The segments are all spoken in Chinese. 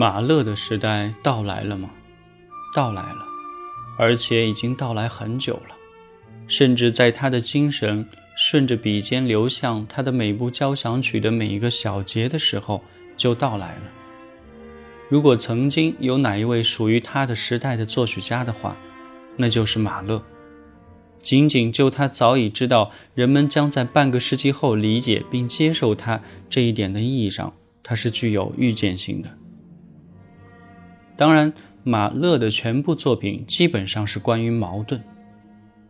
马勒的时代到来了吗？到来了，而且已经到来很久了。甚至在他的精神顺着笔尖流向他的每部交响曲的每一个小节的时候，就到来了。如果曾经有哪一位属于他的时代的作曲家的话，那就是马勒。仅仅就他早已知道人们将在半个世纪后理解并接受他这一点的意义上，他是具有预见性的。当然，马勒的全部作品基本上是关于矛盾。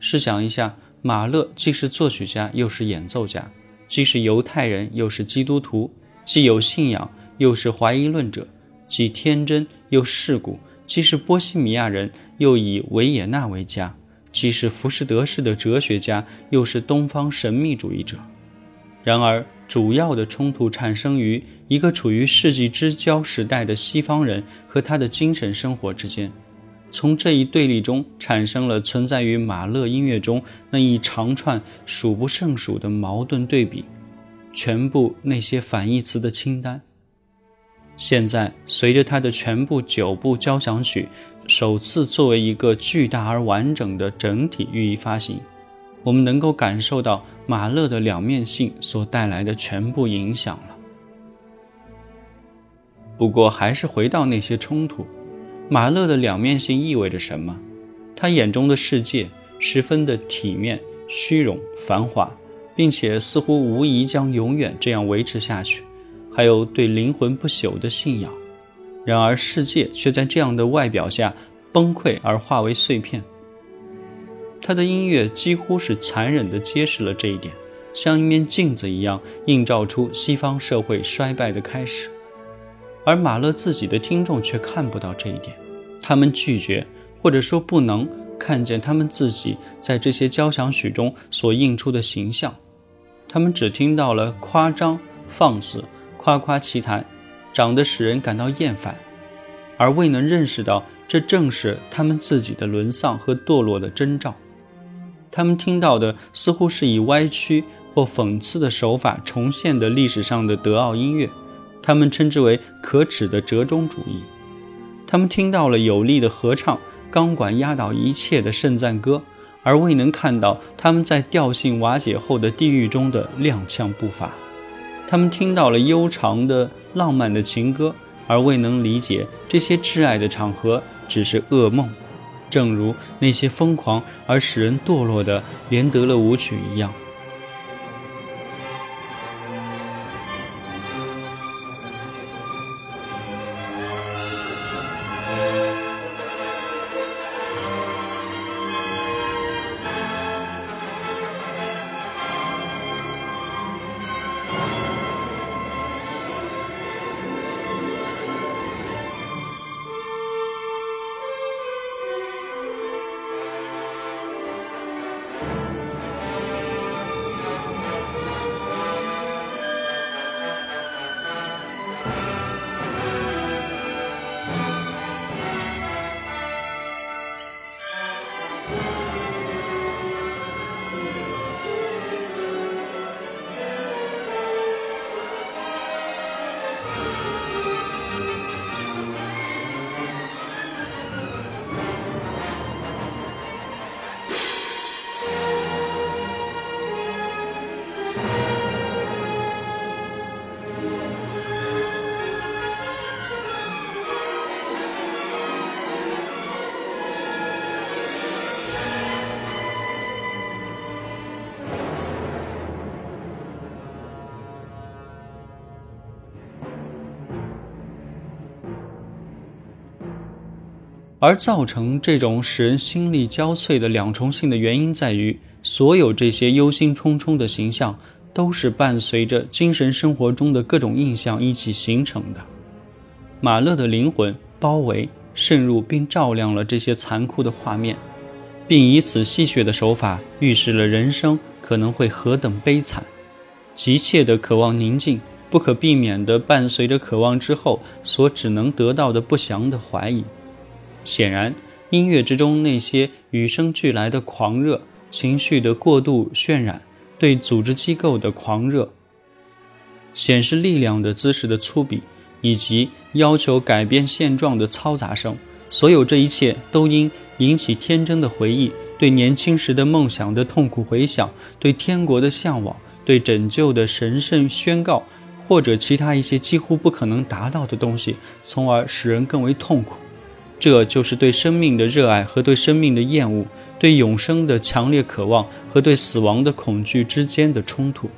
试想一下，马勒既是作曲家，又是演奏家；既是犹太人，又是基督徒；既有信仰，又是怀疑论者；既天真又世故；既是波西米亚人，又以维也纳为家；既是浮士德式的哲学家，又是东方神秘主义者。然而，主要的冲突产生于一个处于世纪之交时代的西方人和他的精神生活之间。从这一对立中产生了存在于马勒音乐中那一长串数不胜数的矛盾对比，全部那些反义词的清单。现在，随着他的全部九部交响曲首次作为一个巨大而完整的整体予以发行。我们能够感受到马勒的两面性所带来的全部影响了。不过，还是回到那些冲突，马勒的两面性意味着什么？他眼中的世界十分的体面、虚荣、繁华，并且似乎无疑将永远这样维持下去。还有对灵魂不朽的信仰。然而，世界却在这样的外表下崩溃而化为碎片。他的音乐几乎是残忍地揭示了这一点，像一面镜子一样映照出西方社会衰败的开始。而马勒自己的听众却看不到这一点，他们拒绝或者说不能看见他们自己在这些交响曲中所映出的形象，他们只听到了夸张、放肆、夸夸其谈，长得使人感到厌烦，而未能认识到这正是他们自己的沦丧和堕落的征兆。他们听到的似乎是以歪曲或讽刺的手法重现的历史上的德奥音乐，他们称之为可耻的折中主义。他们听到了有力的合唱，钢管压倒一切的圣赞歌，而未能看到他们在调性瓦解后的地狱中的踉跄步伐。他们听到了悠长的浪漫的情歌，而未能理解这些挚爱的场合只是噩梦。正如那些疯狂而使人堕落的连德勒舞曲一样。而造成这种使人心力交瘁的两重性的原因在于，所有这些忧心忡忡的形象，都是伴随着精神生活中的各种印象一起形成的。马勒的灵魂包围、渗入并照亮了这些残酷的画面，并以此戏谑的手法预示了人生可能会何等悲惨。急切的渴望宁静，不可避免地伴随着渴望之后所只能得到的不祥的怀疑。显然，音乐之中那些与生俱来的狂热情绪的过度渲染，对组织机构的狂热、显示力量的姿势的粗鄙，以及要求改变现状的嘈杂声，所有这一切都应引起天真的回忆，对年轻时的梦想的痛苦回想，对天国的向往，对拯救的神圣宣告，或者其他一些几乎不可能达到的东西，从而使人更为痛苦。这就是对生命的热爱和对生命的厌恶，对永生的强烈渴望和对死亡的恐惧之间的冲突。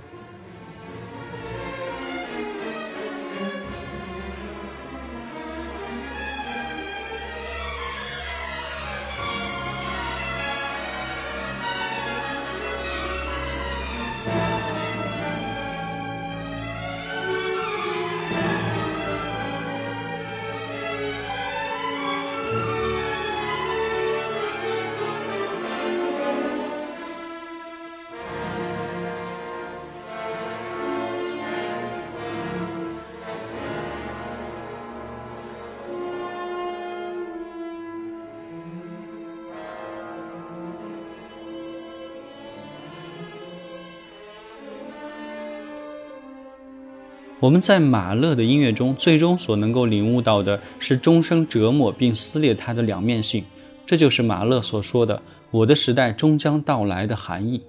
我们在马勒的音乐中，最终所能够领悟到的是终生折磨并撕裂它的两面性，这就是马勒所说的“我的时代终将到来”的含义。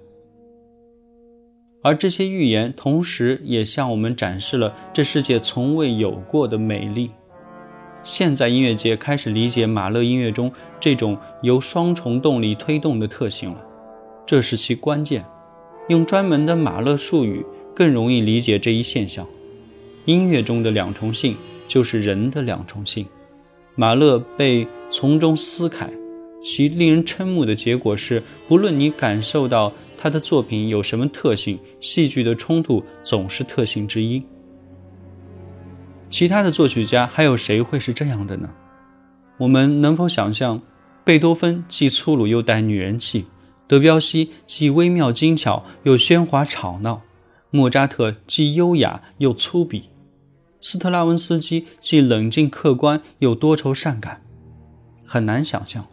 而这些预言，同时也向我们展示了这世界从未有过的美丽。现在音乐界开始理解马勒音乐中这种由双重动力推动的特性了，这是其关键。用专门的马勒术语，更容易理解这一现象。音乐中的两重性就是人的两重性。马勒被从中撕开，其令人瞠目的结果是，不论你感受到他的作品有什么特性，戏剧的冲突总是特性之一。其他的作曲家还有谁会是这样的呢？我们能否想象，贝多芬既粗鲁又带女人气，德彪西既微妙精巧又喧哗吵闹，莫扎特既优雅又粗鄙？斯特拉文斯基既冷静客观又多愁善感，很难想象。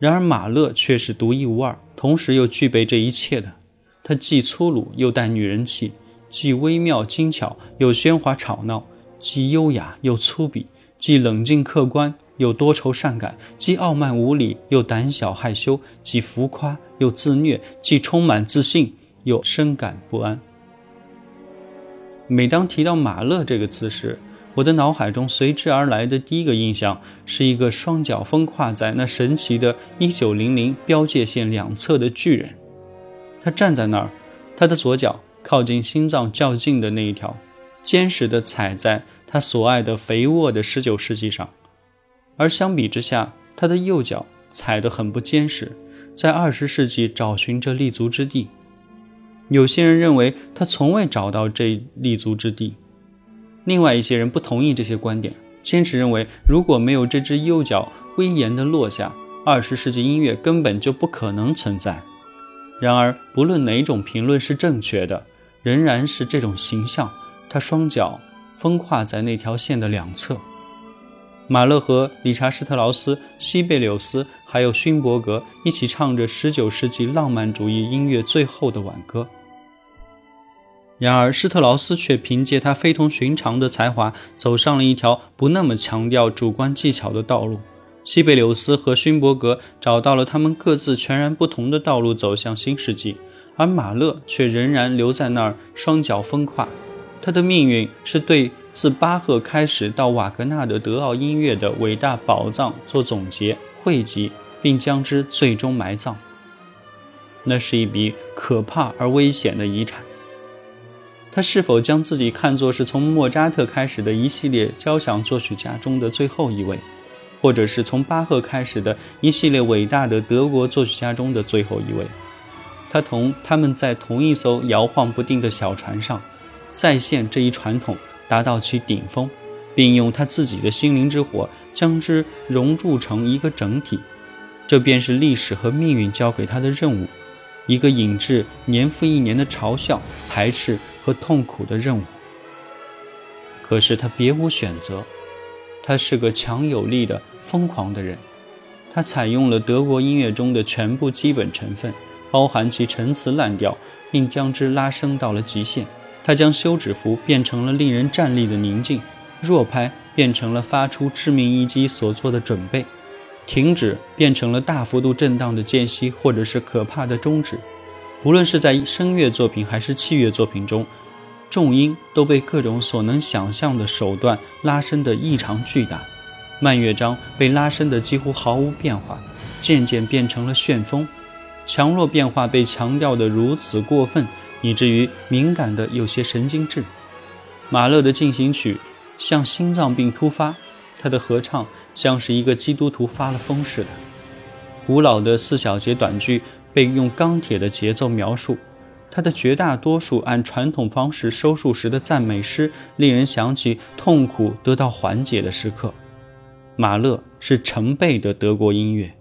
然而马勒却是独一无二，同时又具备这一切的。他既粗鲁又带女人气，既微妙精巧又喧哗吵闹，既优雅又粗鄙，既冷静客观又多愁善感，既傲慢无礼又胆小害羞，既浮夸又自虐，既充满自信又深感不安。每当提到马勒这个词时，我的脑海中随之而来的第一个印象是一个双脚分跨在那神奇的1900标界线两侧的巨人。他站在那儿，他的左脚靠近心脏较近的那一条，坚实地踩在他所爱的肥沃的19世纪上；而相比之下，他的右脚踩得很不坚实，在20世纪找寻着立足之地。有些人认为他从未找到这立足之地，另外一些人不同意这些观点，坚持认为如果没有这只右脚威严地落下，二十世纪音乐根本就不可能存在。然而，不论哪种评论是正确的，仍然是这种形象：他双脚分跨在那条线的两侧。马勒和理查施特劳斯、西贝柳斯还有勋伯格一起唱着十九世纪浪漫主义音乐最后的挽歌。然而，施特劳斯却凭借他非同寻常的才华，走上了一条不那么强调主观技巧的道路。西贝柳斯和勋伯格找到了他们各自全然不同的道路，走向新世纪。而马勒却仍然留在那儿，双脚分跨。他的命运是对自巴赫开始到瓦格纳的德奥音乐的伟大宝藏做总结、汇集，并将之最终埋葬。那是一笔可怕而危险的遗产。他是否将自己看作是从莫扎特开始的一系列交响作曲家中的最后一位，或者是从巴赫开始的一系列伟大的德国作曲家中的最后一位？他同他们在同一艘摇晃不定的小船上，再现这一传统达到其顶峰，并用他自己的心灵之火将之熔铸成一个整体，这便是历史和命运交给他的任务。一个引致年复一年的嘲笑、排斥和痛苦的任务。可是他别无选择，他是个强有力的、疯狂的人。他采用了德国音乐中的全部基本成分，包含其陈词滥调，并将之拉升到了极限。他将休止符变成了令人站立的宁静，弱拍变成了发出致命一击所做的准备，停止变成了大幅度震荡的间隙，或者是可怕的终止。无论是在声乐作品还是器乐作品中，重音都被各种所能想象的手段拉伸得异常巨大，慢乐章被拉伸得几乎毫无变化，渐渐变成了旋风。强弱变化被强调得如此过分，以至于敏感的有些神经质。马勒的进行曲像心脏病突发，他的合唱像是一个基督徒发了疯似的。古老的四小节短句被用钢铁的节奏描述，他的绝大多数按传统方式收束时的赞美诗，令人想起痛苦得到缓解的时刻。马勒是成倍的德国音乐。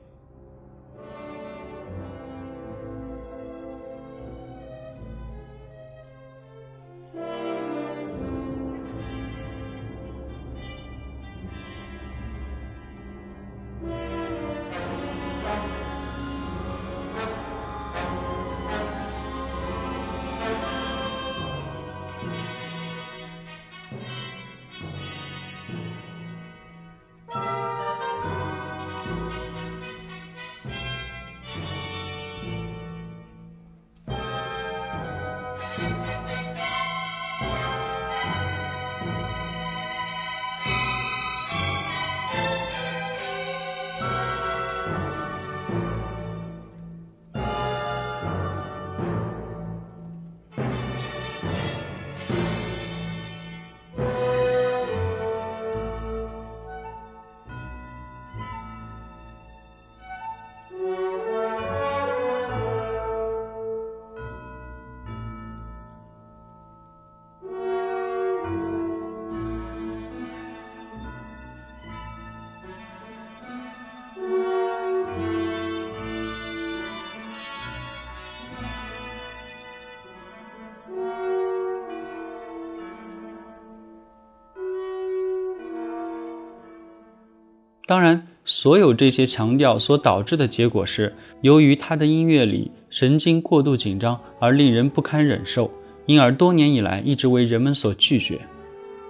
当然，所有这些强调所导致的结果是，由于他的音乐里神经过度紧张而令人不堪忍受，因而多年以来一直为人们所拒绝。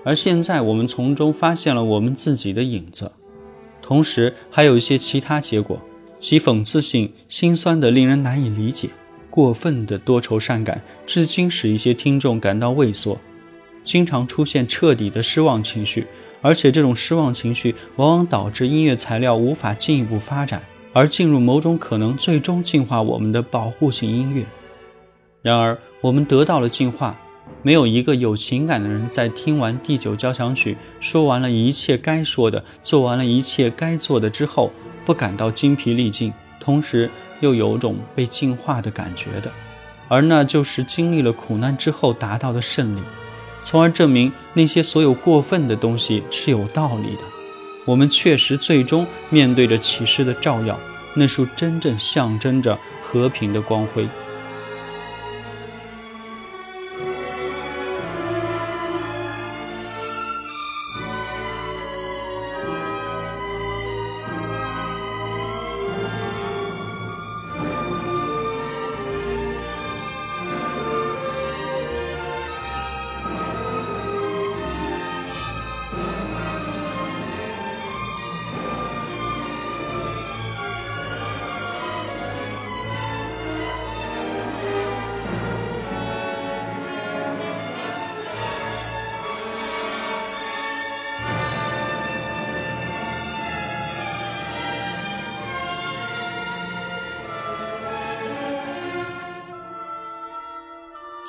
而现在，我们从中发现了我们自己的影子，同时还有一些其他结果，其讽刺性心酸的令人难以理解，过分的多愁善感，至今使一些听众感到畏缩，经常出现彻底的失望情绪。而且这种失望情绪往往导致音乐材料无法进一步发展，而进入某种可能最终净化我们的保护性音乐。然而，我们得到了净化。没有一个有情感的人在听完第九交响曲，说完了一切该说的，做完了一切该做的之后，不感到精疲力尽，同时又有种被净化的感觉的。而那就是经历了苦难之后达到的胜利。从而证明那些所有过分的东西是有道理的。我们确实最终面对着启示的照耀，那束真正象征着和平的光辉。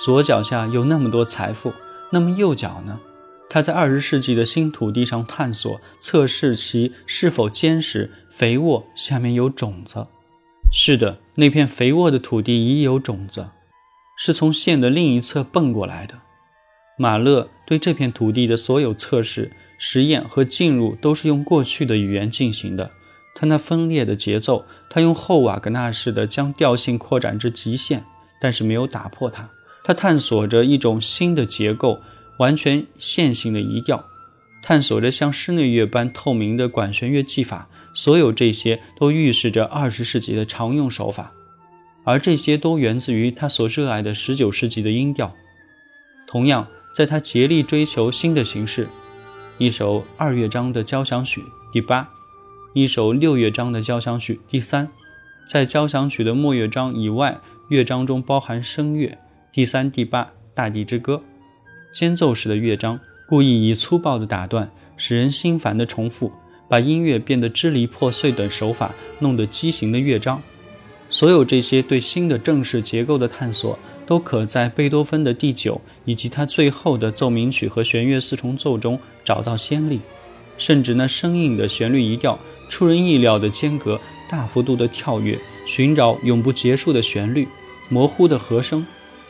左脚下有那么多财富，那么右脚呢？他在二十世纪的新土地上探索、测试其是否坚实、肥沃，下面有种子。是的，那片肥沃的土地已有种子，是从线的另一侧蹦过来的。马勒对这片土地的所有测试、实验和进入，都是用过去的语言进行的。他那分裂的节奏，他用后瓦格纳式的将调性扩展至极限，但是没有打破它。他探索着一种新的结构，完全线性的移调，探索着像室内乐般透明的管弦乐技法。所有这些都预示着二十世纪的常用手法，而这些都源自于他所热爱的十九世纪的音调。同样，在他竭力追求新的形式，一首二乐章的交响曲第八，一首六乐章的交响曲第三。在交响曲的末乐章以外，乐章中包含声乐第三、第八，《大地之歌》。间奏时的乐章故意以粗暴的打断、使人心烦的重复，把音乐变得支离破碎等手法弄得畸形的乐章。所有这些对新的正式结构的探索，都可在贝多芬的第九以及他最后的奏鸣曲和弦乐四重奏中找到先例。甚至那生硬的旋律移调、出人意料的间隔、大幅度的跳跃、寻找永不结束的旋律、模糊的和声，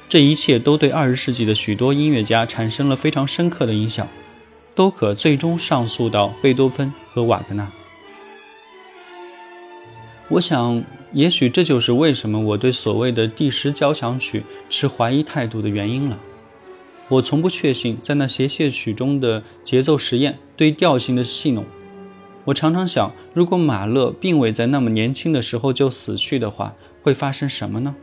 这一切都对二十世纪的许多音乐家产生了非常深刻的影响，都可最终上溯到贝多芬和瓦格纳。我想，也许这就是为什么我对所谓的第十交响曲持怀疑态度的原因了。我从不确信在那协谑曲中的节奏实验对调性的戏弄。我常常想，如果马勒并未在那么年轻的时候就死去的话，会发生什么呢？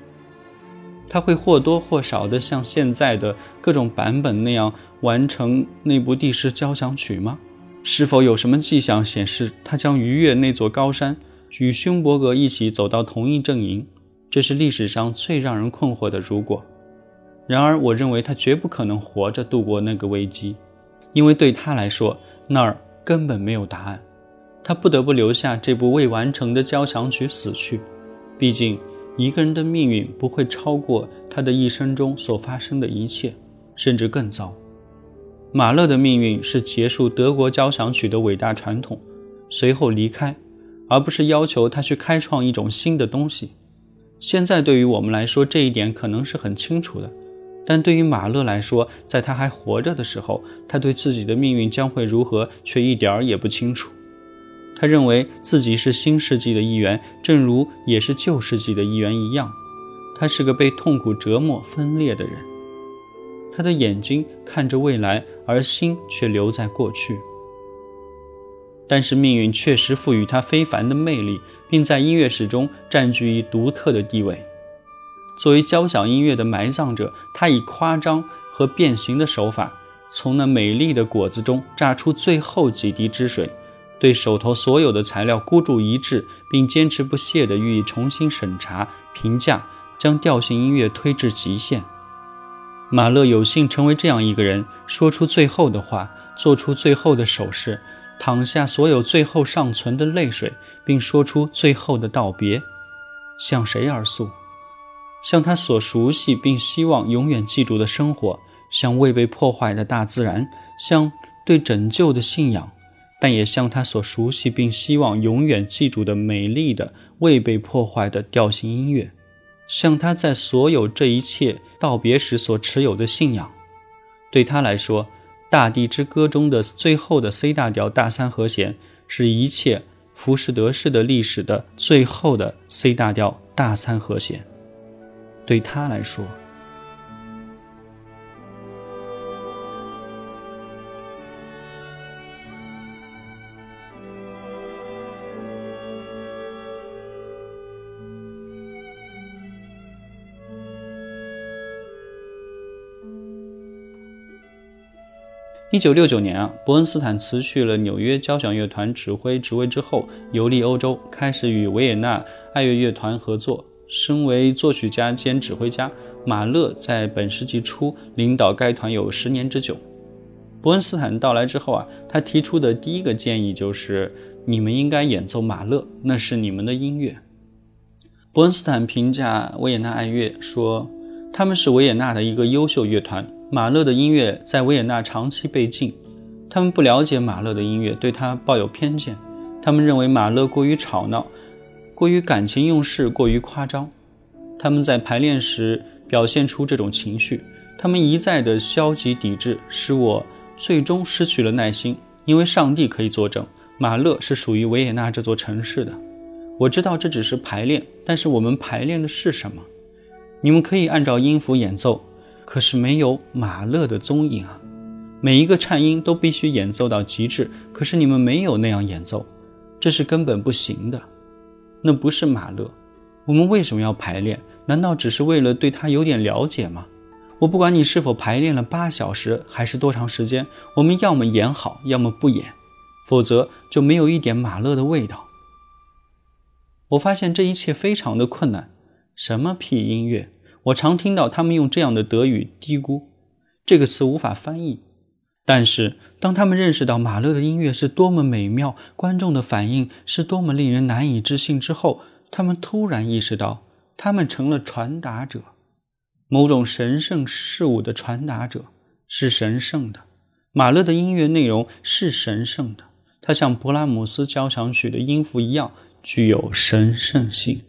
他会或多或少的像现在的各种版本那样完成那部第十交响曲吗？是否有什么迹象显示他将逾越那座高山？与勋伯格一起走到同一阵营，这是历史上最让人困惑的如果。然而，我认为他绝不可能活着度过那个危机，因为对他来说，那儿根本没有答案。他不得不留下这部未完成的交响曲死去。毕竟，一个人的命运不会超过他的一生中所发生的一切，甚至更糟。马勒的命运是结束德国交响曲的伟大传统，随后离开。而不是要求他去开创一种新的东西。现在对于我们来说，这一点可能是很清楚的，但对于马勒来说，在他还活着的时候，他对自己的命运将会如何却一点儿也不清楚。他认为自己是新世纪的一员，正如也是旧世纪的一员一样。他是个被痛苦折磨、分裂的人。他的眼睛看着未来，而心却留在过去。但是命运确实赋予他非凡的魅力，并在音乐史中占据一独特的地位。作为交响音乐的埋葬者，他以夸张和变形的手法，从那美丽的果子中榨出最后几滴汁水，对手头所有的材料孤注一掷，并坚持不懈地予以重新审查、评价，将调性音乐推至极限。马勒有幸成为这样一个人，说出最后的话，做出最后的手势。淌下所有最后尚存的泪水，并说出最后的道别，向谁而诉？向他所熟悉并希望永远记住的生活，向未被破坏的大自然，向对拯救的信仰，但也像他所熟悉并希望永远记住的美丽的未被破坏的调性音乐，像他在所有这一切道别时所持有的信仰。对他来说。《大地之歌》中的最后的 C 大调大三和弦，是一切浮士德式的历史的最后的 C 大调大三和弦，对他来说。一九六九年啊，伯恩斯坦辞去了纽约交响乐团指挥职位之后，游历欧洲，开始与维也纳爱乐乐团合作。身为作曲家兼指挥家，马勒在本世纪初领导该团有十年之久。伯恩斯坦到来之后啊，他提出的第一个建议就是：你们应该演奏马勒，那是你们的音乐。伯恩斯坦评价维也纳爱乐说，他们是维也纳的一个优秀乐团。马勒的音乐在维也纳长期被禁，他们不了解马勒的音乐，对他抱有偏见。他们认为马勒过于吵闹，过于感情用事，过于夸张。他们在排练时表现出这种情绪，他们一再的消极抵制，使我最终失去了耐心。因为上帝可以作证，马勒是属于维也纳这座城市的。我知道这只是排练，但是我们排练的是什么？你们可以按照音符演奏。可是没有马勒的踪影啊！每一个颤音都必须演奏到极致，可是你们没有那样演奏，这是根本不行的。那不是马勒。我们为什么要排练？难道只是为了对他有点了解吗？我不管你是否排练了八小时还是多长时间，我们要么演好，要么不演，否则就没有一点马勒的味道。我发现这一切非常的困难。什么屁音乐？我常听到他们用这样的德语嘀咕，这个词无法翻译。但是当他们认识到马勒的音乐是多么美妙，观众的反应是多么令人难以置信之后，他们突然意识到，他们成了传达者，某种神圣事物的传达者，是神圣的。马勒的音乐内容是神圣的，它像勃拉姆斯交响曲的音符一样。具有神圣性。